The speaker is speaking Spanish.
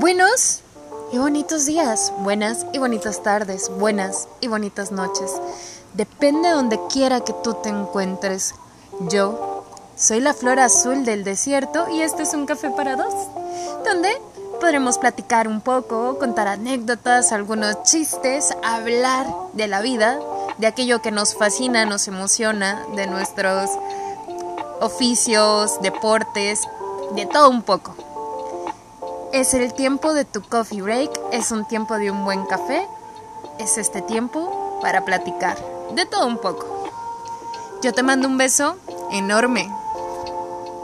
Buenos y bonitos días, buenas y bonitas tardes, buenas y bonitas noches. Depende de donde quiera que tú te encuentres. Yo soy la flor azul del desierto y este es un café para dos, donde podremos platicar un poco, contar anécdotas, algunos chistes, hablar de la vida, de aquello que nos fascina, nos emociona, de nuestros oficios, deportes, de todo un poco. Es el tiempo de tu coffee break, es un tiempo de un buen café, es este tiempo para platicar, de todo un poco. Yo te mando un beso enorme.